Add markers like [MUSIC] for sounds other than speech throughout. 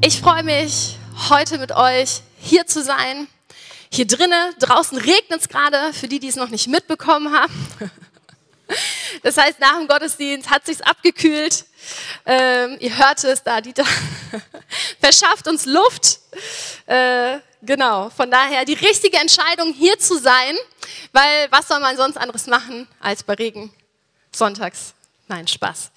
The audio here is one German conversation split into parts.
Ich freue mich, heute mit euch hier zu sein. Hier drinnen, draußen regnet es gerade, für die, die es noch nicht mitbekommen haben. [LAUGHS] Das heißt, nach dem Gottesdienst hat sich's abgekühlt. Ähm, ihr hört es, da Dieter [LAUGHS] verschafft uns Luft. Äh, genau, von daher die richtige Entscheidung, hier zu sein, weil was soll man sonst anderes machen als bei Regen sonntags? Nein, Spaß.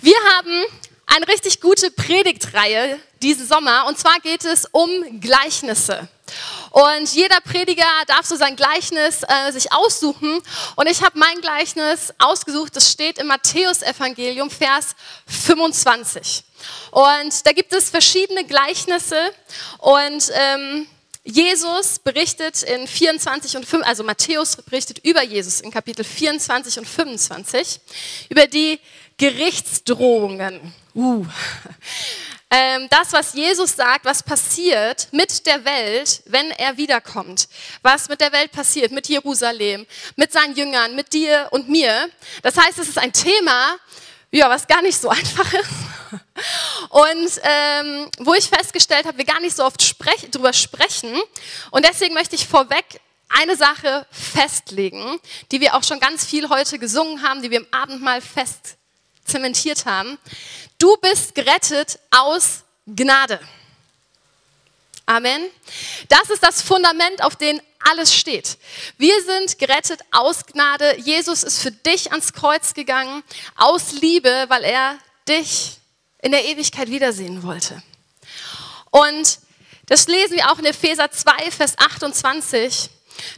Wir haben eine richtig gute Predigtreihe diesen Sommer. Und zwar geht es um Gleichnisse. Und jeder Prediger darf so sein Gleichnis äh, sich aussuchen. Und ich habe mein Gleichnis ausgesucht. Das steht im Matthäusevangelium, Vers 25. Und da gibt es verschiedene Gleichnisse. Und ähm, Jesus berichtet in 24 und 5, also Matthäus berichtet über Jesus in Kapitel 24 und 25 über die Gerichtsdrohungen. Uh. Ähm, das, was Jesus sagt, was passiert mit der Welt, wenn er wiederkommt. Was mit der Welt passiert, mit Jerusalem, mit seinen Jüngern, mit dir und mir. Das heißt, es ist ein Thema, ja, was gar nicht so [LAUGHS] einfach ist. Und ähm, wo ich festgestellt habe, wir gar nicht so oft sprech drüber sprechen. Und deswegen möchte ich vorweg eine Sache festlegen, die wir auch schon ganz viel heute gesungen haben, die wir im Abendmahl fest zementiert haben. Du bist gerettet aus Gnade. Amen. Das ist das Fundament, auf dem alles steht. Wir sind gerettet aus Gnade. Jesus ist für dich ans Kreuz gegangen, aus Liebe, weil er dich in der Ewigkeit wiedersehen wollte. Und das lesen wir auch in Epheser 2, Vers 28.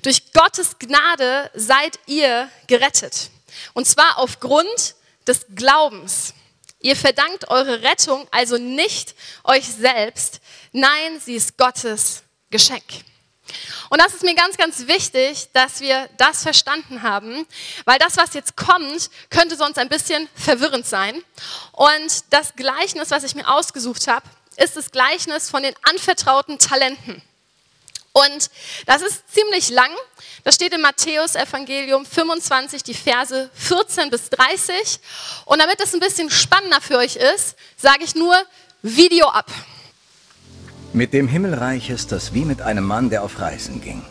Durch Gottes Gnade seid ihr gerettet. Und zwar aufgrund des Glaubens. Ihr verdankt eure Rettung also nicht euch selbst, nein, sie ist Gottes Geschenk. Und das ist mir ganz, ganz wichtig, dass wir das verstanden haben, weil das, was jetzt kommt, könnte sonst ein bisschen verwirrend sein. Und das Gleichnis, was ich mir ausgesucht habe, ist das Gleichnis von den anvertrauten Talenten. Und das ist ziemlich lang. Das steht im Matthäus Evangelium 25, die Verse 14 bis 30. Und damit es ein bisschen spannender für euch ist, sage ich nur Video ab. Mit dem Himmelreich ist das wie mit einem Mann, der auf Reisen ging.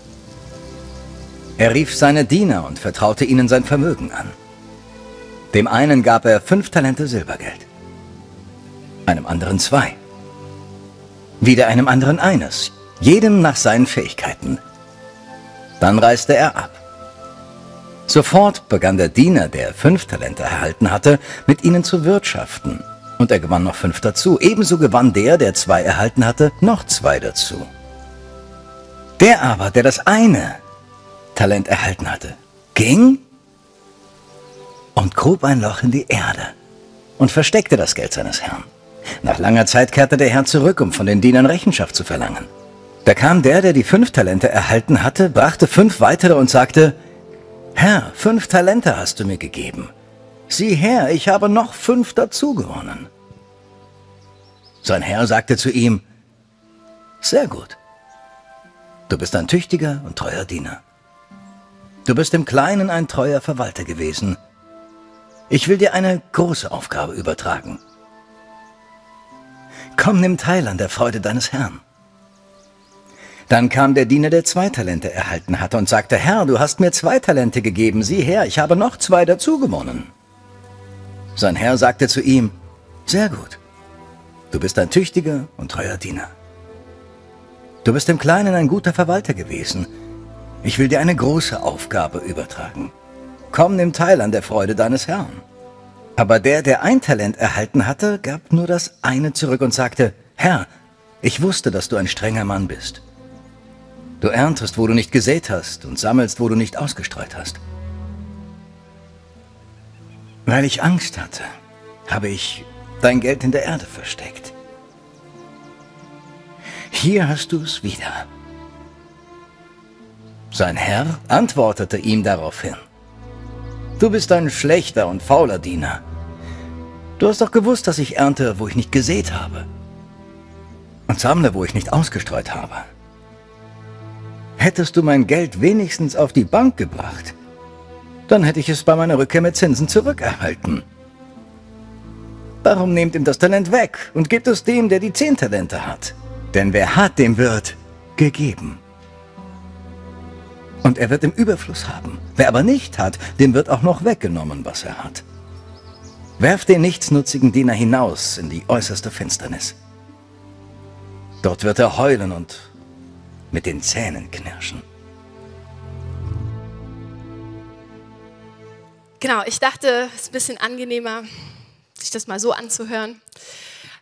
Er rief seine Diener und vertraute ihnen sein Vermögen an. Dem einen gab er fünf Talente Silbergeld, einem anderen zwei, wieder einem anderen eines, jedem nach seinen Fähigkeiten. Dann reiste er ab. Sofort begann der Diener, der fünf Talente erhalten hatte, mit ihnen zu wirtschaften, und er gewann noch fünf dazu. Ebenso gewann der, der zwei erhalten hatte, noch zwei dazu. Der aber, der das eine Talent erhalten hatte, ging und grub ein Loch in die Erde und versteckte das Geld seines Herrn. Nach langer Zeit kehrte der Herr zurück, um von den Dienern Rechenschaft zu verlangen. Da kam der, der die fünf Talente erhalten hatte, brachte fünf weitere und sagte, Herr, fünf Talente hast du mir gegeben. Sieh her, ich habe noch fünf dazu gewonnen. Sein Herr sagte zu ihm, Sehr gut. Du bist ein tüchtiger und treuer Diener. Du bist im Kleinen ein treuer Verwalter gewesen. Ich will dir eine große Aufgabe übertragen. Komm, nimm teil an der Freude deines Herrn. Dann kam der Diener, der zwei Talente erhalten hatte und sagte, Herr, du hast mir zwei Talente gegeben, sieh her, ich habe noch zwei dazu gewonnen. Sein Herr sagte zu ihm, sehr gut, du bist ein tüchtiger und treuer Diener. Du bist im Kleinen ein guter Verwalter gewesen. Ich will dir eine große Aufgabe übertragen. Komm, nimm teil an der Freude deines Herrn. Aber der, der ein Talent erhalten hatte, gab nur das eine zurück und sagte, Herr, ich wusste, dass du ein strenger Mann bist. Du erntest, wo du nicht gesät hast und sammelst, wo du nicht ausgestreut hast. Weil ich Angst hatte, habe ich dein Geld in der Erde versteckt. Hier hast du es wieder. Sein Herr antwortete ihm daraufhin. Du bist ein schlechter und fauler Diener. Du hast doch gewusst, dass ich ernte, wo ich nicht gesät habe. Und sammle, wo ich nicht ausgestreut habe. Hättest du mein Geld wenigstens auf die Bank gebracht, dann hätte ich es bei meiner Rückkehr mit Zinsen zurückerhalten. Warum nehmt ihm das Talent weg und gebt es dem, der die zehn Talente hat? Denn wer hat, dem wird gegeben. Und er wird im Überfluss haben. Wer aber nicht hat, dem wird auch noch weggenommen, was er hat. Werft den nichtsnutzigen Diener hinaus in die äußerste Finsternis. Dort wird er heulen und mit den Zähnen knirschen. Genau, ich dachte, es ist ein bisschen angenehmer, sich das mal so anzuhören.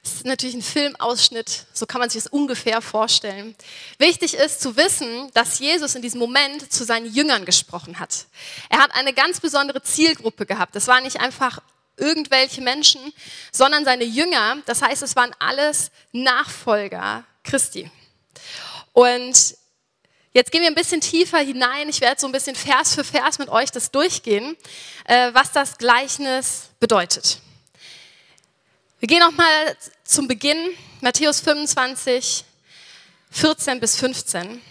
Es ist natürlich ein Filmausschnitt, so kann man sich das ungefähr vorstellen. Wichtig ist zu wissen, dass Jesus in diesem Moment zu seinen Jüngern gesprochen hat. Er hat eine ganz besondere Zielgruppe gehabt. Das war nicht einfach irgendwelche Menschen, sondern seine Jünger. Das heißt, es waren alles Nachfolger Christi. Und Jetzt gehen wir ein bisschen tiefer hinein. Ich werde so ein bisschen Vers für Vers mit euch das durchgehen, äh, was das Gleichnis bedeutet. Wir gehen nochmal zum Beginn, Matthäus 25, 14 bis 15.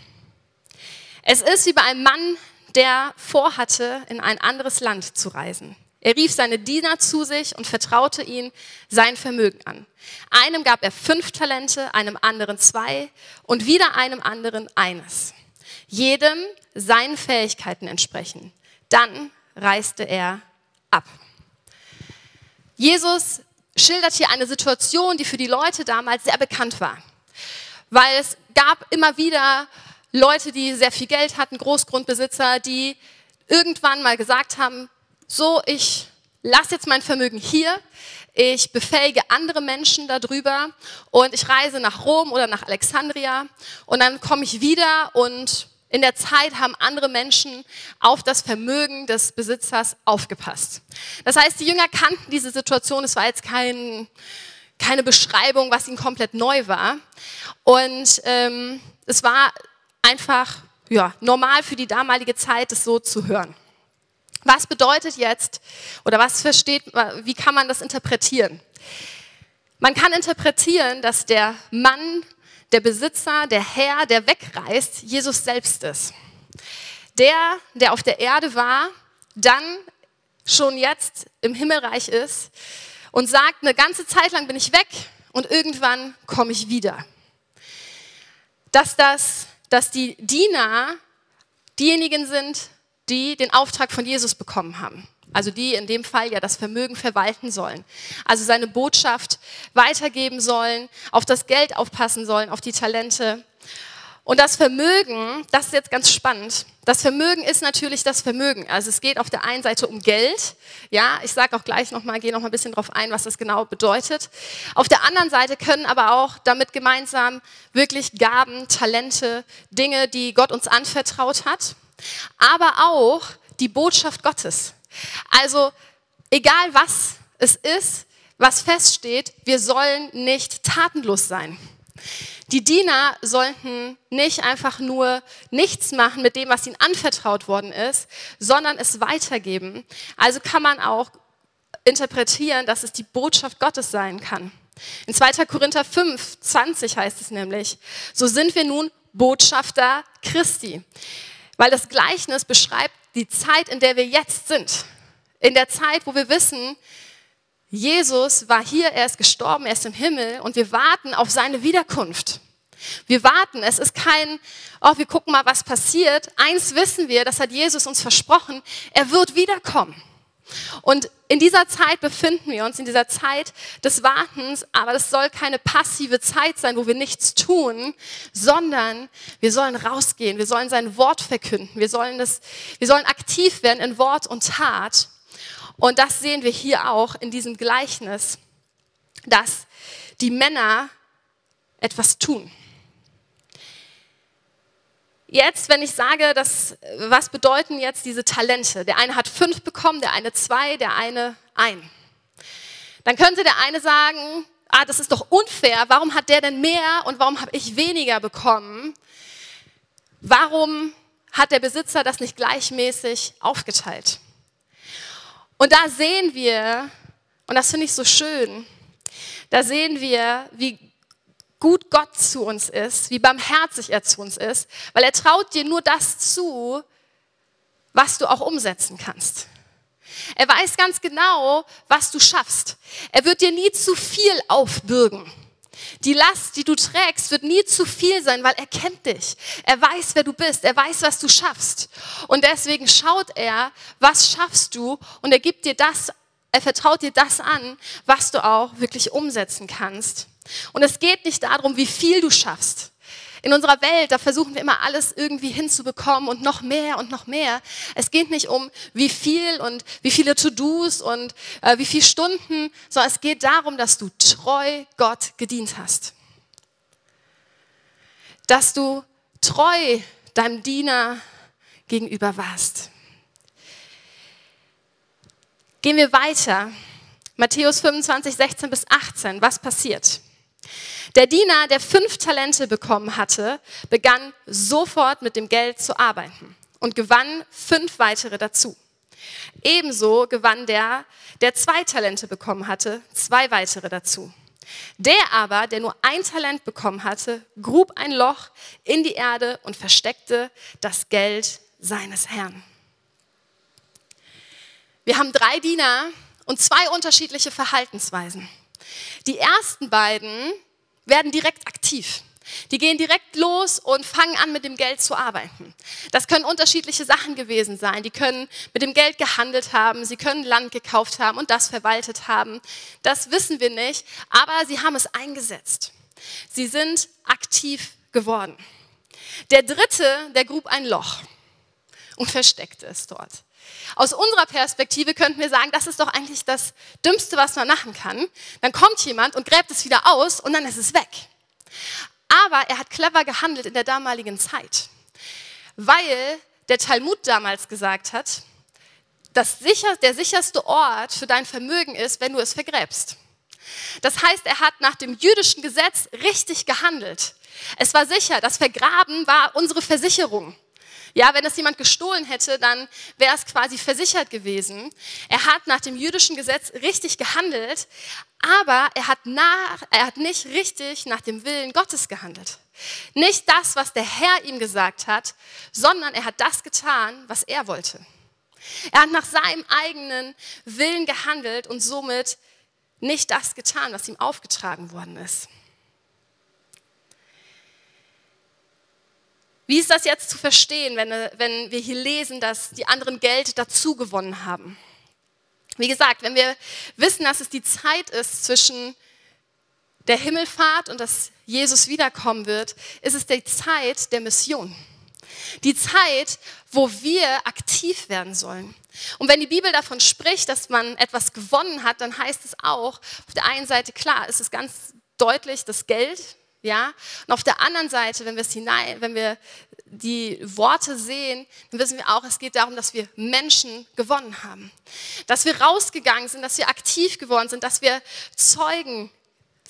Es ist wie bei einem Mann, der vorhatte, in ein anderes Land zu reisen. Er rief seine Diener zu sich und vertraute ihnen sein Vermögen an. Einem gab er fünf Talente, einem anderen zwei und wieder einem anderen eines jedem seinen Fähigkeiten entsprechen. Dann reiste er ab. Jesus schildert hier eine Situation, die für die Leute damals sehr bekannt war. Weil es gab immer wieder Leute, die sehr viel Geld hatten, Großgrundbesitzer, die irgendwann mal gesagt haben, so, ich lasse jetzt mein Vermögen hier, ich befähige andere Menschen darüber und ich reise nach Rom oder nach Alexandria und dann komme ich wieder und in der Zeit haben andere Menschen auf das Vermögen des Besitzers aufgepasst. Das heißt, die Jünger kannten diese Situation. Es war jetzt kein, keine Beschreibung, was ihnen komplett neu war. Und ähm, es war einfach ja, normal für die damalige Zeit, es so zu hören. Was bedeutet jetzt oder was versteht, wie kann man das interpretieren? Man kann interpretieren, dass der Mann der Besitzer, der Herr, der wegreist, Jesus selbst ist. Der, der auf der Erde war, dann schon jetzt im Himmelreich ist und sagt, eine ganze Zeit lang bin ich weg und irgendwann komme ich wieder. Dass, das, dass die Diener diejenigen sind, die den Auftrag von Jesus bekommen haben also die in dem Fall ja das Vermögen verwalten sollen, also seine Botschaft weitergeben sollen, auf das Geld aufpassen sollen, auf die Talente. Und das Vermögen, das ist jetzt ganz spannend. Das Vermögen ist natürlich das Vermögen. Also es geht auf der einen Seite um Geld. Ja, ich sage auch gleich nochmal, gehe nochmal ein bisschen drauf ein, was das genau bedeutet. Auf der anderen Seite können aber auch damit gemeinsam wirklich Gaben, Talente, Dinge, die Gott uns anvertraut hat. Aber auch die Botschaft Gottes. Also egal was es ist, was feststeht, wir sollen nicht tatenlos sein. Die Diener sollten nicht einfach nur nichts machen mit dem, was ihnen anvertraut worden ist, sondern es weitergeben. Also kann man auch interpretieren, dass es die Botschaft Gottes sein kann. In 2. Korinther 5, 20 heißt es nämlich, so sind wir nun Botschafter Christi. Weil das Gleichnis beschreibt die Zeit, in der wir jetzt sind. In der Zeit, wo wir wissen, Jesus war hier, er ist gestorben, er ist im Himmel und wir warten auf seine Wiederkunft. Wir warten, es ist kein, oh, wir gucken mal, was passiert. Eins wissen wir, das hat Jesus uns versprochen, er wird wiederkommen. Und in dieser Zeit befinden wir uns, in dieser Zeit des Wartens, aber es soll keine passive Zeit sein, wo wir nichts tun, sondern wir sollen rausgehen, wir sollen sein Wort verkünden, wir sollen, das, wir sollen aktiv werden in Wort und Tat. Und das sehen wir hier auch in diesem Gleichnis, dass die Männer etwas tun. Jetzt, wenn ich sage, dass, was bedeuten jetzt diese Talente? Der eine hat fünf bekommen, der eine zwei, der eine ein. Dann könnte der eine sagen, ah, das ist doch unfair, warum hat der denn mehr und warum habe ich weniger bekommen? Warum hat der Besitzer das nicht gleichmäßig aufgeteilt? Und da sehen wir, und das finde ich so schön, da sehen wir, wie gut Gott zu uns ist, wie barmherzig er zu uns ist, weil er traut dir nur das zu, was du auch umsetzen kannst. Er weiß ganz genau, was du schaffst. Er wird dir nie zu viel aufbürgen. Die Last, die du trägst, wird nie zu viel sein, weil er kennt dich. Er weiß, wer du bist. Er weiß, was du schaffst. Und deswegen schaut er, was schaffst du und er gibt dir das, er vertraut dir das an, was du auch wirklich umsetzen kannst. Und es geht nicht darum, wie viel du schaffst. In unserer Welt, da versuchen wir immer alles irgendwie hinzubekommen und noch mehr und noch mehr. Es geht nicht um wie viel und wie viele To-Dos und äh, wie viele Stunden, sondern es geht darum, dass du treu Gott gedient hast. Dass du treu deinem Diener gegenüber warst. Gehen wir weiter. Matthäus 25, 16 bis 18. Was passiert? Der Diener, der fünf Talente bekommen hatte, begann sofort mit dem Geld zu arbeiten und gewann fünf weitere dazu. Ebenso gewann der, der zwei Talente bekommen hatte, zwei weitere dazu. Der aber, der nur ein Talent bekommen hatte, grub ein Loch in die Erde und versteckte das Geld seines Herrn. Wir haben drei Diener und zwei unterschiedliche Verhaltensweisen. Die ersten beiden werden direkt aktiv. Die gehen direkt los und fangen an, mit dem Geld zu arbeiten. Das können unterschiedliche Sachen gewesen sein. Die können mit dem Geld gehandelt haben, sie können Land gekauft haben und das verwaltet haben. Das wissen wir nicht, aber sie haben es eingesetzt. Sie sind aktiv geworden. Der dritte, der grub ein Loch und versteckte es dort. Aus unserer Perspektive könnten wir sagen, das ist doch eigentlich das Dümmste, was man machen kann. Dann kommt jemand und gräbt es wieder aus und dann ist es weg. Aber er hat clever gehandelt in der damaligen Zeit, weil der Talmud damals gesagt hat, dass sicher, der sicherste Ort für dein Vermögen ist, wenn du es vergräbst. Das heißt, er hat nach dem jüdischen Gesetz richtig gehandelt. Es war sicher, das Vergraben war unsere Versicherung. Ja, wenn es jemand gestohlen hätte, dann wäre es quasi versichert gewesen. Er hat nach dem jüdischen Gesetz richtig gehandelt, aber er hat, nach, er hat nicht richtig nach dem Willen Gottes gehandelt. Nicht das, was der Herr ihm gesagt hat, sondern er hat das getan, was er wollte. Er hat nach seinem eigenen Willen gehandelt und somit nicht das getan, was ihm aufgetragen worden ist. Wie ist das jetzt zu verstehen, wenn, wenn wir hier lesen, dass die anderen Geld dazu gewonnen haben? Wie gesagt, wenn wir wissen, dass es die Zeit ist zwischen der Himmelfahrt und dass Jesus wiederkommen wird, ist es die Zeit der Mission. Die Zeit, wo wir aktiv werden sollen. Und wenn die Bibel davon spricht, dass man etwas gewonnen hat, dann heißt es auch, auf der einen Seite, klar, es ist ganz deutlich das Geld, ja? Und auf der anderen Seite, wenn wir, es hinein, wenn wir die Worte sehen, dann wissen wir auch, es geht darum, dass wir Menschen gewonnen haben. Dass wir rausgegangen sind, dass wir aktiv geworden sind, dass wir Zeugen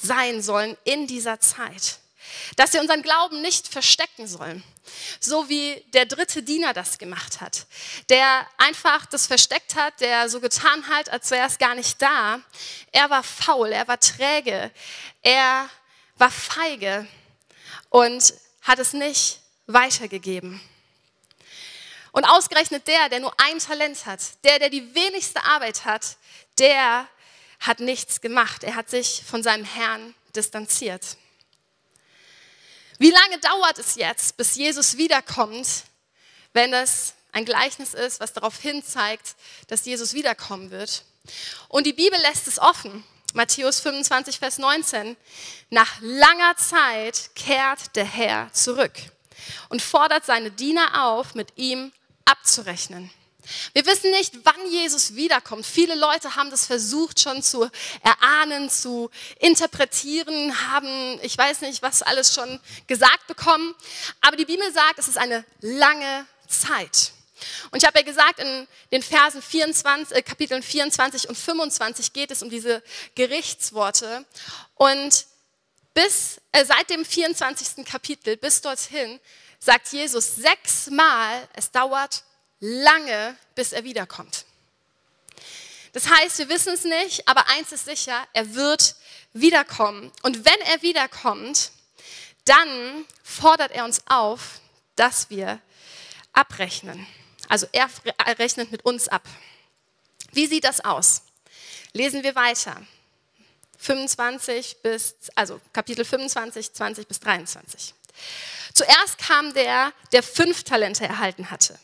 sein sollen in dieser Zeit. Dass wir unseren Glauben nicht verstecken sollen, so wie der dritte Diener das gemacht hat, der einfach das versteckt hat, der so getan hat, als wäre es gar nicht da. Er war faul, er war träge, er war feige und hat es nicht weitergegeben. Und ausgerechnet der, der nur ein Talent hat, der, der die wenigste Arbeit hat, der hat nichts gemacht. Er hat sich von seinem Herrn distanziert. Wie lange dauert es jetzt, bis Jesus wiederkommt, wenn das ein Gleichnis ist, was darauf hin zeigt, dass Jesus wiederkommen wird? Und die Bibel lässt es offen. Matthäus 25, Vers 19. Nach langer Zeit kehrt der Herr zurück und fordert seine Diener auf, mit ihm abzurechnen. Wir wissen nicht, wann Jesus wiederkommt. Viele Leute haben das versucht schon zu erahnen, zu interpretieren, haben, ich weiß nicht, was alles schon gesagt bekommen. Aber die Bibel sagt, es ist eine lange Zeit. Und ich habe ja gesagt, in den Versen 24, äh, Kapiteln 24 und 25 geht es um diese Gerichtsworte. Und bis, äh, seit dem 24. Kapitel bis dorthin sagt Jesus sechsmal, es dauert lange, bis er wiederkommt. Das heißt, wir wissen es nicht, aber eins ist sicher, er wird wiederkommen. Und wenn er wiederkommt, dann fordert er uns auf, dass wir abrechnen. Also er rechnet mit uns ab. Wie sieht das aus? Lesen wir weiter. 25 bis, also Kapitel 25, 20 bis 23. Zuerst kam der, der fünf Talente erhalten hatte.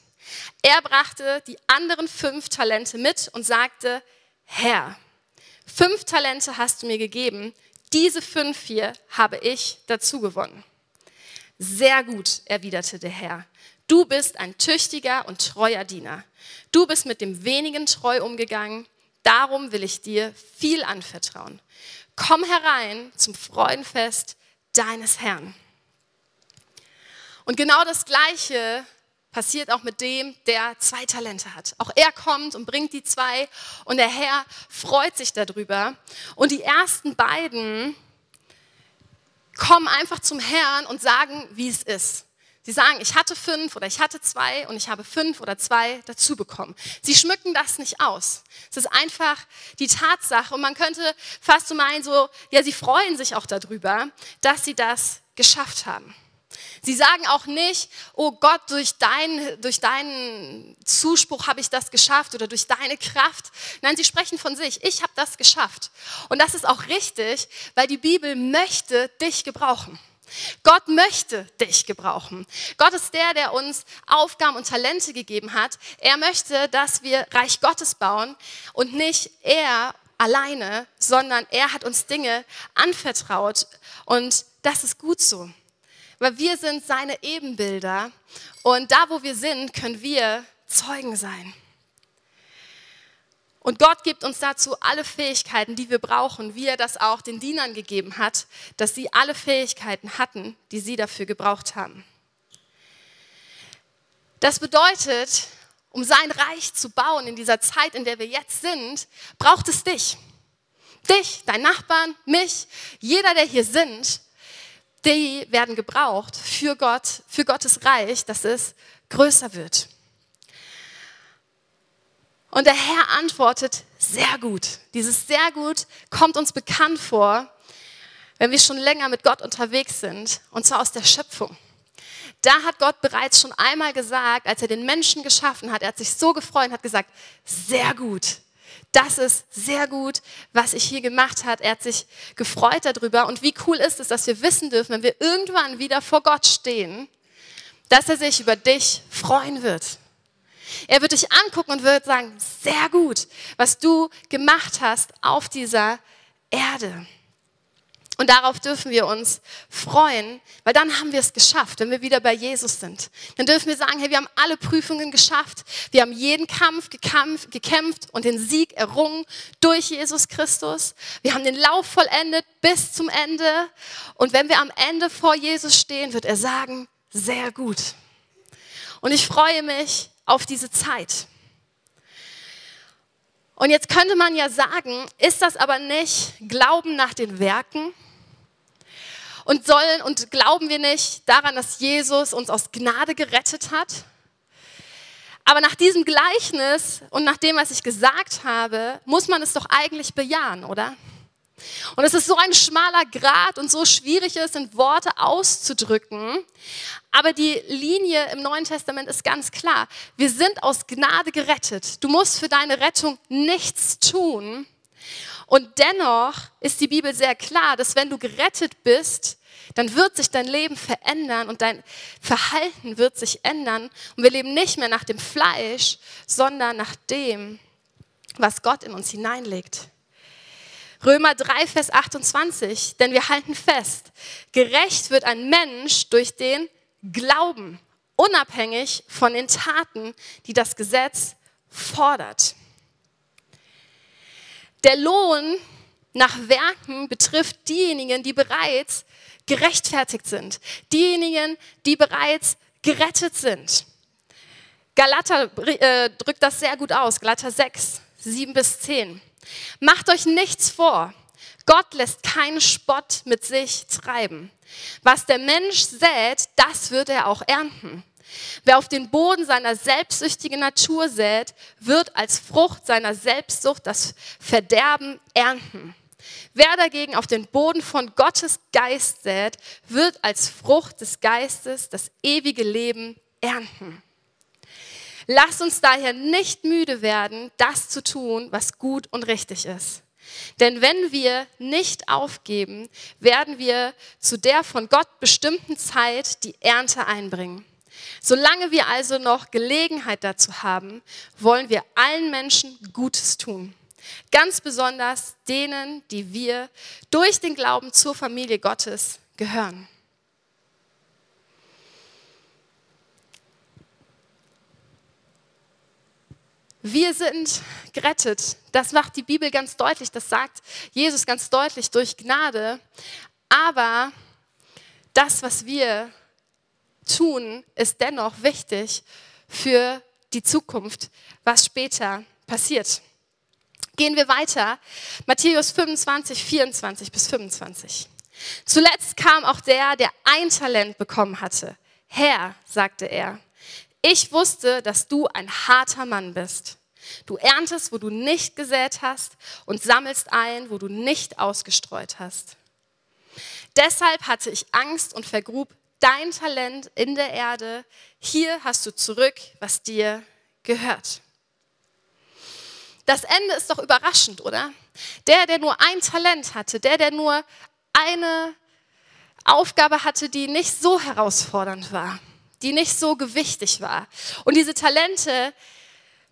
Er brachte die anderen fünf Talente mit und sagte, Herr, fünf Talente hast du mir gegeben, diese fünf hier habe ich dazu gewonnen. Sehr gut, erwiderte der Herr. Du bist ein tüchtiger und treuer Diener. Du bist mit dem wenigen treu umgegangen, darum will ich dir viel anvertrauen. Komm herein zum Freudenfest deines Herrn. Und genau das Gleiche passiert auch mit dem, der zwei Talente hat. Auch er kommt und bringt die zwei und der Herr freut sich darüber. Und die ersten beiden kommen einfach zum Herrn und sagen, wie es ist. Sie sagen, ich hatte fünf oder ich hatte zwei und ich habe fünf oder zwei dazu bekommen. Sie schmücken das nicht aus. Es ist einfach die Tatsache und man könnte fast so meinen, so, ja, sie freuen sich auch darüber, dass sie das geschafft haben. Sie sagen auch nicht, oh Gott, durch, dein, durch deinen Zuspruch habe ich das geschafft oder durch deine Kraft. Nein, sie sprechen von sich, ich habe das geschafft. Und das ist auch richtig, weil die Bibel möchte dich gebrauchen. Gott möchte dich gebrauchen. Gott ist der, der uns Aufgaben und Talente gegeben hat. Er möchte, dass wir Reich Gottes bauen und nicht er alleine, sondern er hat uns Dinge anvertraut und das ist gut so weil wir sind seine Ebenbilder und da, wo wir sind, können wir Zeugen sein. Und Gott gibt uns dazu alle Fähigkeiten, die wir brauchen, wie er das auch den Dienern gegeben hat, dass sie alle Fähigkeiten hatten, die sie dafür gebraucht haben. Das bedeutet, um sein Reich zu bauen in dieser Zeit, in der wir jetzt sind, braucht es dich. Dich, dein Nachbarn, mich, jeder, der hier sind, die werden gebraucht für Gott, für Gottes Reich, dass es größer wird. Und der Herr antwortet sehr gut. Dieses sehr gut kommt uns bekannt vor, wenn wir schon länger mit Gott unterwegs sind, und zwar aus der Schöpfung. Da hat Gott bereits schon einmal gesagt, als er den Menschen geschaffen hat, er hat sich so gefreut und hat gesagt, sehr gut das ist sehr gut, was ich hier gemacht hat. Er hat sich gefreut darüber. Und wie cool ist es, dass wir wissen dürfen, wenn wir irgendwann wieder vor Gott stehen, dass er sich über dich freuen wird. Er wird dich angucken und wird sagen, sehr gut, was du gemacht hast auf dieser Erde. Und darauf dürfen wir uns freuen, weil dann haben wir es geschafft, wenn wir wieder bei Jesus sind. Dann dürfen wir sagen, hey, wir haben alle Prüfungen geschafft, wir haben jeden Kampf gekämpft, gekämpft und den Sieg errungen durch Jesus Christus. Wir haben den Lauf vollendet bis zum Ende. Und wenn wir am Ende vor Jesus stehen, wird er sagen, sehr gut. Und ich freue mich auf diese Zeit. Und jetzt könnte man ja sagen, ist das aber nicht Glauben nach den Werken? Und sollen und glauben wir nicht daran, dass Jesus uns aus Gnade gerettet hat? Aber nach diesem Gleichnis und nach dem, was ich gesagt habe, muss man es doch eigentlich bejahen, oder? Und es ist so ein schmaler Grad und so schwierig es in Worte auszudrücken. Aber die Linie im Neuen Testament ist ganz klar. Wir sind aus Gnade gerettet. Du musst für deine Rettung nichts tun. Und dennoch ist die Bibel sehr klar, dass wenn du gerettet bist, dann wird sich dein Leben verändern und dein Verhalten wird sich ändern. Und wir leben nicht mehr nach dem Fleisch, sondern nach dem, was Gott in uns hineinlegt. Römer 3, Vers 28, denn wir halten fest, gerecht wird ein Mensch durch den Glauben, unabhängig von den Taten, die das Gesetz fordert. Der Lohn nach Werken betrifft diejenigen, die bereits gerechtfertigt sind, diejenigen, die bereits gerettet sind. Galater äh, drückt das sehr gut aus, Galater 6, 7 bis 10. Macht euch nichts vor. Gott lässt keinen Spott mit sich treiben. Was der Mensch sät, das wird er auch ernten. Wer auf den Boden seiner selbstsüchtigen Natur sät, wird als Frucht seiner Selbstsucht das Verderben ernten. Wer dagegen auf den Boden von Gottes Geist sät, wird als Frucht des Geistes das ewige Leben ernten. Lass uns daher nicht müde werden, das zu tun, was gut und richtig ist. Denn wenn wir nicht aufgeben, werden wir zu der von Gott bestimmten Zeit die Ernte einbringen. Solange wir also noch Gelegenheit dazu haben, wollen wir allen Menschen Gutes tun. Ganz besonders denen, die wir durch den Glauben zur Familie Gottes gehören. Wir sind gerettet. Das macht die Bibel ganz deutlich. Das sagt Jesus ganz deutlich durch Gnade. Aber das, was wir tun, ist dennoch wichtig für die Zukunft, was später passiert. Gehen wir weiter. Matthäus 25, 24 bis 25. Zuletzt kam auch der, der ein Talent bekommen hatte. Herr, sagte er, ich wusste, dass du ein harter Mann bist. Du erntest, wo du nicht gesät hast und sammelst ein, wo du nicht ausgestreut hast. Deshalb hatte ich Angst und vergrub dein Talent in der Erde. Hier hast du zurück, was dir gehört. Das Ende ist doch überraschend, oder? Der, der nur ein Talent hatte, der, der nur eine Aufgabe hatte, die nicht so herausfordernd war, die nicht so gewichtig war. Und diese Talente,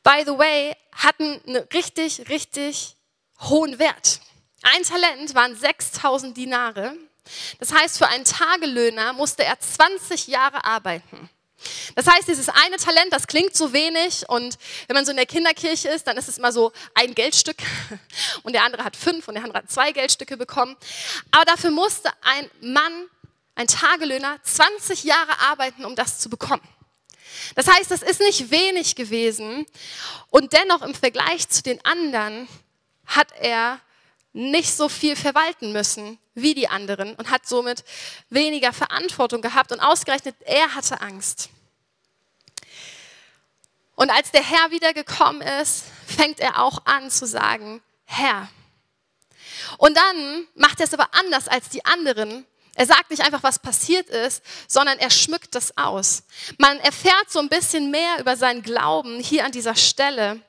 by the way, hatten einen richtig, richtig hohen Wert. Ein Talent waren 6000 Dinare. Das heißt, für einen Tagelöhner musste er 20 Jahre arbeiten. Das heißt, dieses eine Talent, das klingt so wenig und wenn man so in der Kinderkirche ist, dann ist es immer so ein Geldstück [LAUGHS] und der andere hat fünf und der andere hat zwei Geldstücke bekommen. Aber dafür musste ein Mann, ein Tagelöhner, 20 Jahre arbeiten, um das zu bekommen. Das heißt, das ist nicht wenig gewesen und dennoch im Vergleich zu den anderen hat er nicht so viel verwalten müssen wie die anderen und hat somit weniger Verantwortung gehabt und ausgerechnet er hatte Angst. Und als der Herr wieder gekommen ist, fängt er auch an zu sagen, Herr. Und dann macht er es aber anders als die anderen er sagt nicht einfach, was passiert ist, sondern er schmückt das aus. Man erfährt so ein bisschen mehr über seinen Glauben hier an dieser Stelle.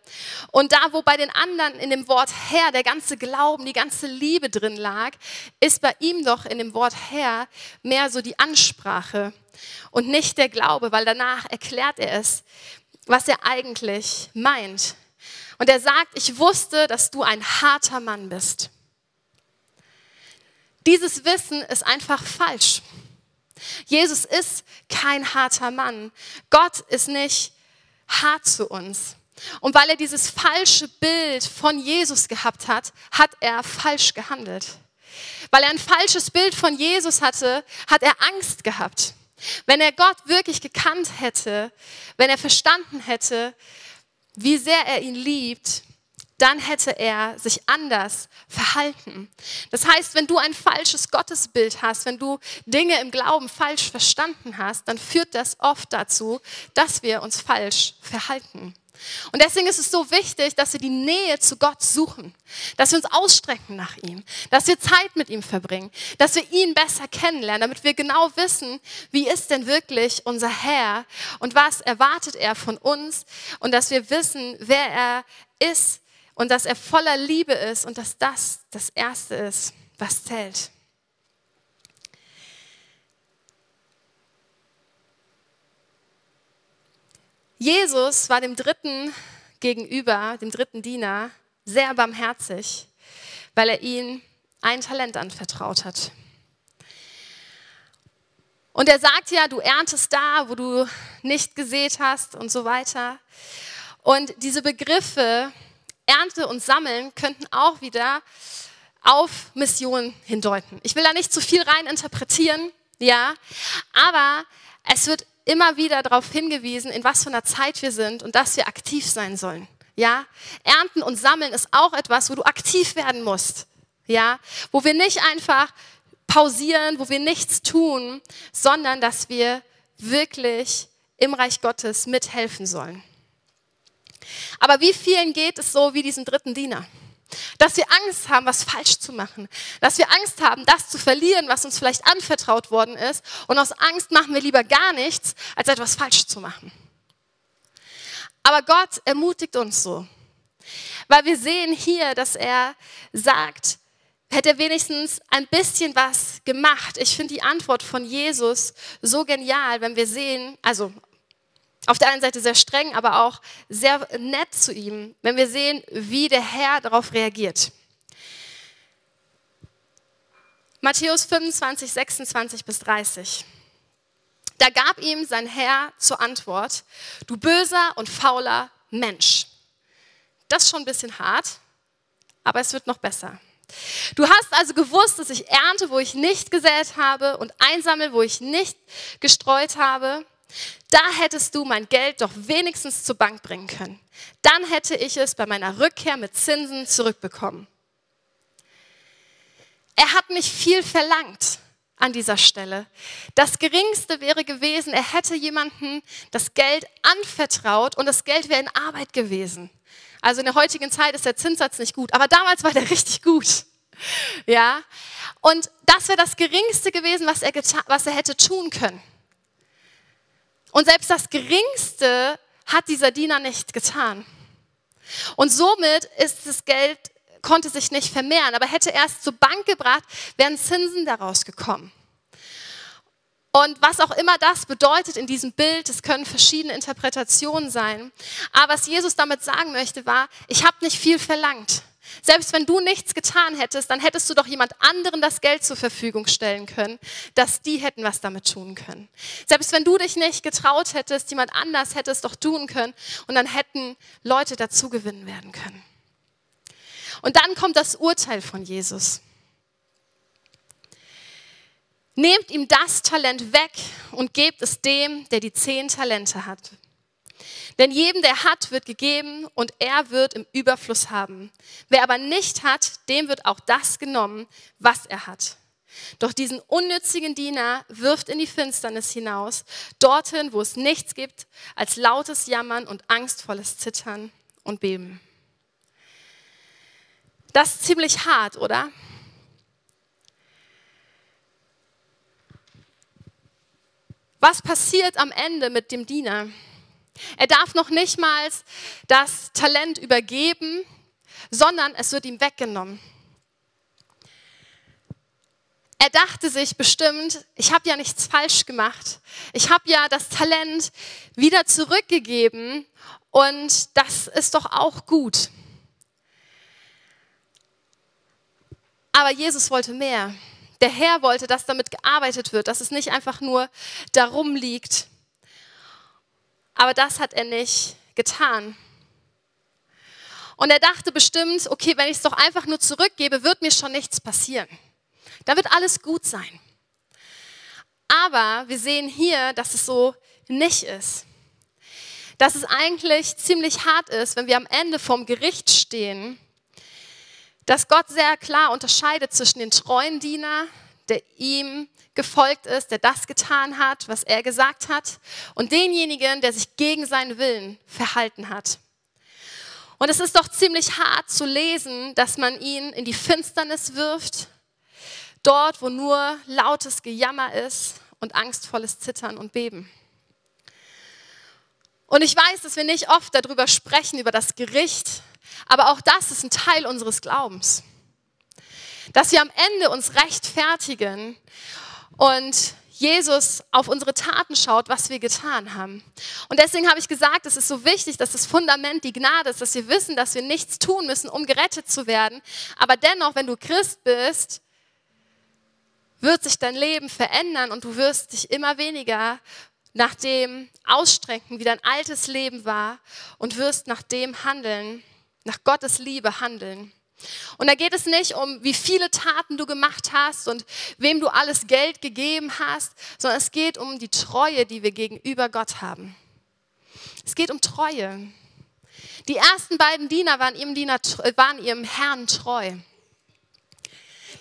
Und da, wo bei den anderen in dem Wort Herr der ganze Glauben, die ganze Liebe drin lag, ist bei ihm doch in dem Wort Herr mehr so die Ansprache und nicht der Glaube, weil danach erklärt er es, was er eigentlich meint. Und er sagt, ich wusste, dass du ein harter Mann bist. Dieses Wissen ist einfach falsch. Jesus ist kein harter Mann. Gott ist nicht hart zu uns. Und weil er dieses falsche Bild von Jesus gehabt hat, hat er falsch gehandelt. Weil er ein falsches Bild von Jesus hatte, hat er Angst gehabt. Wenn er Gott wirklich gekannt hätte, wenn er verstanden hätte, wie sehr er ihn liebt, dann hätte er sich anders verhalten. Das heißt, wenn du ein falsches Gottesbild hast, wenn du Dinge im Glauben falsch verstanden hast, dann führt das oft dazu, dass wir uns falsch verhalten. Und deswegen ist es so wichtig, dass wir die Nähe zu Gott suchen, dass wir uns ausstrecken nach ihm, dass wir Zeit mit ihm verbringen, dass wir ihn besser kennenlernen, damit wir genau wissen, wie ist denn wirklich unser Herr und was erwartet er von uns und dass wir wissen, wer er ist und dass er voller Liebe ist und dass das das Erste ist, was zählt. Jesus war dem dritten gegenüber, dem dritten Diener, sehr barmherzig, weil er ihm ein Talent anvertraut hat. Und er sagt ja, du erntest da, wo du nicht gesät hast und so weiter. Und diese Begriffe, Ernte und Sammeln könnten auch wieder auf Mission hindeuten. Ich will da nicht zu viel rein interpretieren, ja, aber es wird immer wieder darauf hingewiesen, in was für einer Zeit wir sind und dass wir aktiv sein sollen. Ja, Ernten und Sammeln ist auch etwas, wo du aktiv werden musst. Ja, wo wir nicht einfach pausieren, wo wir nichts tun, sondern dass wir wirklich im Reich Gottes mithelfen sollen. Aber wie vielen geht es so wie diesem dritten Diener? Dass wir Angst haben, was falsch zu machen. Dass wir Angst haben, das zu verlieren, was uns vielleicht anvertraut worden ist. Und aus Angst machen wir lieber gar nichts, als etwas falsch zu machen. Aber Gott ermutigt uns so. Weil wir sehen hier, dass er sagt, hätte er wenigstens ein bisschen was gemacht. Ich finde die Antwort von Jesus so genial, wenn wir sehen, also auf der einen Seite sehr streng, aber auch sehr nett zu ihm, wenn wir sehen, wie der Herr darauf reagiert. Matthäus 25, 26 bis 30. Da gab ihm sein Herr zur Antwort, du böser und fauler Mensch. Das ist schon ein bisschen hart, aber es wird noch besser. Du hast also gewusst, dass ich ernte, wo ich nicht gesät habe und einsammle, wo ich nicht gestreut habe. Da hättest du mein Geld doch wenigstens zur Bank bringen können. Dann hätte ich es bei meiner Rückkehr mit Zinsen zurückbekommen. Er hat nicht viel verlangt an dieser Stelle. Das Geringste wäre gewesen, er hätte jemanden das Geld anvertraut und das Geld wäre in Arbeit gewesen. Also in der heutigen Zeit ist der Zinssatz nicht gut, aber damals war der [LAUGHS] richtig gut. Ja, und das wäre das Geringste gewesen, was er, was er hätte tun können. Und selbst das Geringste hat dieser Diener nicht getan. Und somit ist das Geld, konnte sich nicht vermehren, aber hätte er es zur Bank gebracht, wären Zinsen daraus gekommen. Und was auch immer das bedeutet in diesem Bild, es können verschiedene Interpretationen sein. Aber was Jesus damit sagen möchte, war, ich habe nicht viel verlangt. Selbst wenn du nichts getan hättest, dann hättest du doch jemand anderen das Geld zur Verfügung stellen können, dass die hätten was damit tun können. Selbst wenn du dich nicht getraut hättest, jemand anders hätte es doch tun können und dann hätten Leute dazu gewinnen werden können. Und dann kommt das Urteil von Jesus. Nehmt ihm das Talent weg und gebt es dem, der die zehn Talente hat. Denn jedem, der hat, wird gegeben und er wird im Überfluss haben. Wer aber nicht hat, dem wird auch das genommen, was er hat. Doch diesen unnützigen Diener wirft in die Finsternis hinaus, dorthin, wo es nichts gibt als lautes Jammern und angstvolles Zittern und Beben. Das ist ziemlich hart, oder? Was passiert am Ende mit dem Diener? Er darf noch nicht mal das Talent übergeben, sondern es wird ihm weggenommen. Er dachte sich bestimmt, ich habe ja nichts falsch gemacht. Ich habe ja das Talent wieder zurückgegeben und das ist doch auch gut. Aber Jesus wollte mehr. Der Herr wollte, dass damit gearbeitet wird, dass es nicht einfach nur darum liegt, aber das hat er nicht getan. Und er dachte bestimmt, okay, wenn ich es doch einfach nur zurückgebe, wird mir schon nichts passieren. Da wird alles gut sein. Aber wir sehen hier, dass es so nicht ist. Dass es eigentlich ziemlich hart ist, wenn wir am Ende vom Gericht stehen, dass Gott sehr klar unterscheidet zwischen den treuen Diener, der ihm gefolgt ist, der das getan hat, was er gesagt hat, und denjenigen, der sich gegen seinen Willen verhalten hat. Und es ist doch ziemlich hart zu lesen, dass man ihn in die Finsternis wirft, dort, wo nur lautes Gejammer ist und angstvolles Zittern und Beben. Und ich weiß, dass wir nicht oft darüber sprechen, über das Gericht, aber auch das ist ein Teil unseres Glaubens. Dass wir am Ende uns rechtfertigen und Jesus auf unsere Taten schaut, was wir getan haben. Und deswegen habe ich gesagt, es ist so wichtig, dass das Fundament die Gnade ist, dass wir wissen, dass wir nichts tun müssen, um gerettet zu werden. Aber dennoch, wenn du Christ bist, wird sich dein Leben verändern und du wirst dich immer weniger nach dem ausstrecken, wie dein altes Leben war und wirst nach dem handeln, nach Gottes Liebe handeln. Und da geht es nicht um, wie viele Taten du gemacht hast und wem du alles Geld gegeben hast, sondern es geht um die Treue, die wir gegenüber Gott haben. Es geht um Treue. Die ersten beiden Diener waren ihrem, Diener, waren ihrem Herrn treu.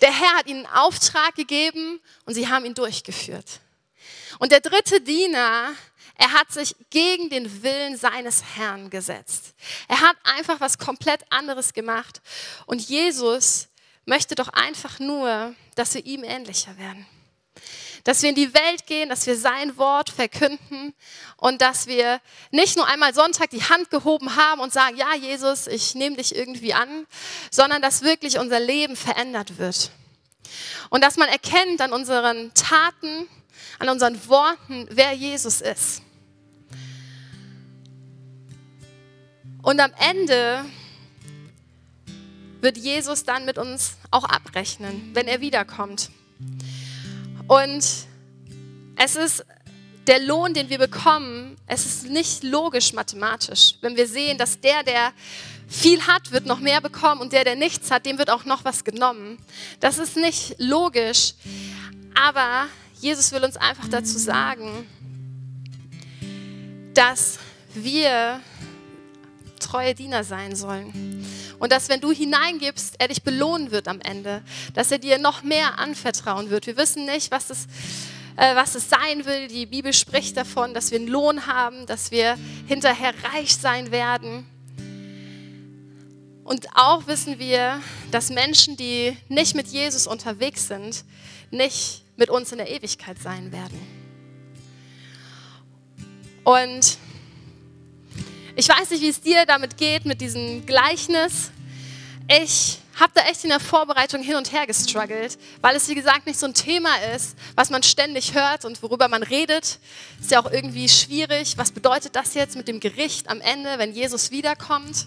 Der Herr hat ihnen einen Auftrag gegeben und sie haben ihn durchgeführt. Und der dritte Diener er hat sich gegen den Willen seines Herrn gesetzt. Er hat einfach was komplett anderes gemacht. Und Jesus möchte doch einfach nur, dass wir ihm ähnlicher werden. dass wir in die Welt gehen, dass wir sein Wort verkünden und dass wir nicht nur einmal Sonntag die Hand gehoben haben und sagen, ja Jesus, ich nehme dich irgendwie an, sondern dass wirklich unser Leben verändert wird. Und dass man erkennt an unseren Taten, an unseren Worten, wer Jesus ist. Und am Ende wird Jesus dann mit uns auch abrechnen, wenn er wiederkommt. Und es ist der Lohn, den wir bekommen, es ist nicht logisch mathematisch. Wenn wir sehen, dass der, der viel hat, wird noch mehr bekommen und der, der nichts hat, dem wird auch noch was genommen. Das ist nicht logisch. Aber Jesus will uns einfach dazu sagen, dass wir treue Diener sein sollen. Und dass, wenn du hineingibst, er dich belohnen wird am Ende. Dass er dir noch mehr anvertrauen wird. Wir wissen nicht, was es, äh, was es sein will. Die Bibel spricht davon, dass wir einen Lohn haben, dass wir hinterher reich sein werden. Und auch wissen wir, dass Menschen, die nicht mit Jesus unterwegs sind, nicht mit uns in der Ewigkeit sein werden. Und ich weiß nicht, wie es dir damit geht, mit diesem Gleichnis. Ich habe da echt in der Vorbereitung hin und her gestruggelt, weil es, wie gesagt, nicht so ein Thema ist, was man ständig hört und worüber man redet. Ist ja auch irgendwie schwierig. Was bedeutet das jetzt mit dem Gericht am Ende, wenn Jesus wiederkommt?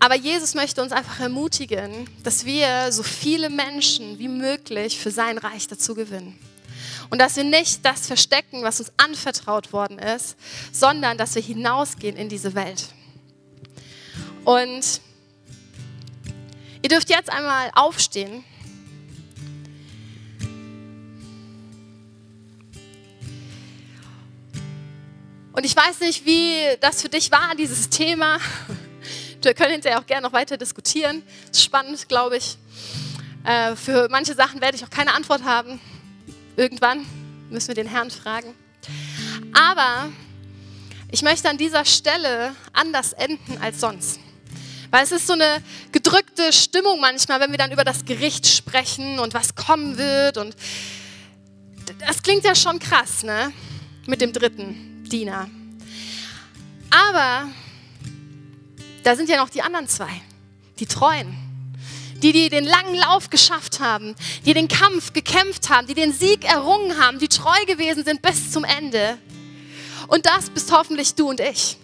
Aber Jesus möchte uns einfach ermutigen, dass wir so viele Menschen wie möglich für sein Reich dazu gewinnen. Und dass wir nicht das verstecken, was uns anvertraut worden ist, sondern dass wir hinausgehen in diese Welt. Und ihr dürft jetzt einmal aufstehen. Und ich weiß nicht, wie das für dich war, dieses Thema. Wir können hinterher auch gerne noch weiter diskutieren. Das ist spannend, glaube ich. Äh, für manche Sachen werde ich auch keine Antwort haben. Irgendwann müssen wir den Herrn fragen. Aber ich möchte an dieser Stelle anders enden als sonst. Weil es ist so eine gedrückte Stimmung manchmal, wenn wir dann über das Gericht sprechen und was kommen wird. Und das klingt ja schon krass, ne? Mit dem dritten Diener. Aber da sind ja noch die anderen zwei, die Treuen die, die den langen Lauf geschafft haben, die den Kampf gekämpft haben, die den Sieg errungen haben, die treu gewesen sind bis zum Ende. Und das bist hoffentlich du und ich.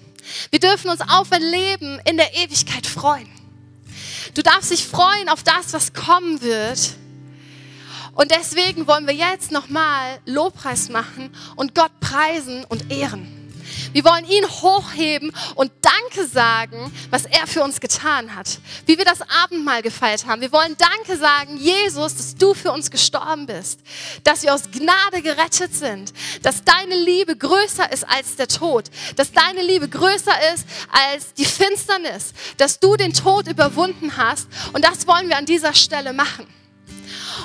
Wir dürfen uns auf ein Leben in der Ewigkeit freuen. Du darfst dich freuen auf das, was kommen wird. Und deswegen wollen wir jetzt nochmal Lobpreis machen und Gott preisen und ehren. Wir wollen ihn hochheben und Danke sagen, was er für uns getan hat. Wie wir das Abendmahl gefeiert haben. Wir wollen Danke sagen, Jesus, dass du für uns gestorben bist. Dass wir aus Gnade gerettet sind. Dass deine Liebe größer ist als der Tod. Dass deine Liebe größer ist als die Finsternis. Dass du den Tod überwunden hast. Und das wollen wir an dieser Stelle machen.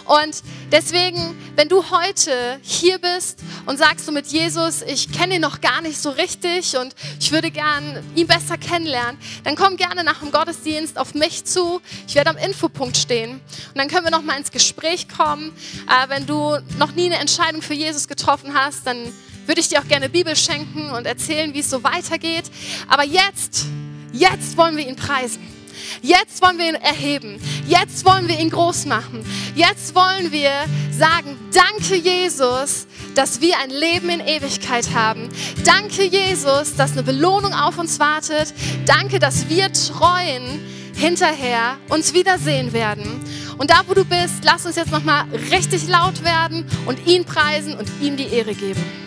Und deswegen, wenn du heute hier bist und sagst du mit Jesus, ich kenne ihn noch gar nicht so richtig und ich würde gern ihn besser kennenlernen, dann komm gerne nach dem Gottesdienst auf mich zu. Ich werde am Infopunkt stehen und dann können wir noch mal ins Gespräch kommen. Äh, wenn du noch nie eine Entscheidung für Jesus getroffen hast, dann würde ich dir auch gerne Bibel schenken und erzählen, wie es so weitergeht. Aber jetzt, jetzt wollen wir ihn preisen. Jetzt wollen wir ihn erheben. Jetzt wollen wir ihn groß machen. Jetzt wollen wir sagen, danke Jesus, dass wir ein Leben in Ewigkeit haben. Danke Jesus, dass eine Belohnung auf uns wartet. Danke, dass wir treuen hinterher uns wiedersehen werden. Und da, wo du bist, lass uns jetzt nochmal richtig laut werden und ihn preisen und ihm die Ehre geben.